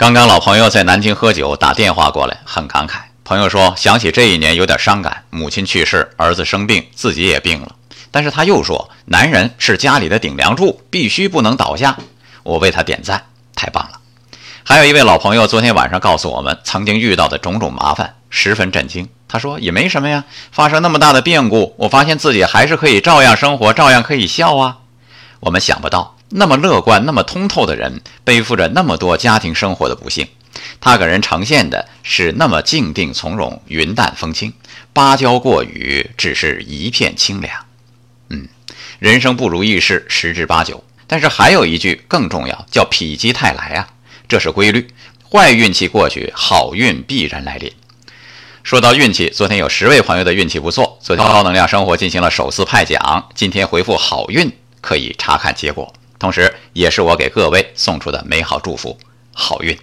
刚刚老朋友在南京喝酒，打电话过来，很感慨。朋友说想起这一年有点伤感，母亲去世，儿子生病，自己也病了。但是他又说，男人是家里的顶梁柱，必须不能倒下。我为他点赞，太棒了。还有一位老朋友昨天晚上告诉我们曾经遇到的种种麻烦，十分震惊。他说也没什么呀，发生那么大的变故，我发现自己还是可以照样生活，照样可以笑啊。我们想不到。那么乐观、那么通透的人，背负着那么多家庭生活的不幸，他给人呈现的是那么静定从容、云淡风轻。芭蕉过雨，只是一片清凉。嗯，人生不如意事十之八九，但是还有一句更重要，叫否极泰来啊，这是规律。坏运气过去，好运必然来临。说到运气，昨天有十位朋友的运气不错，昨天高能量生活进行了首次派奖，今天回复好运，可以查看结果。同时，也是我给各位送出的美好祝福，好运。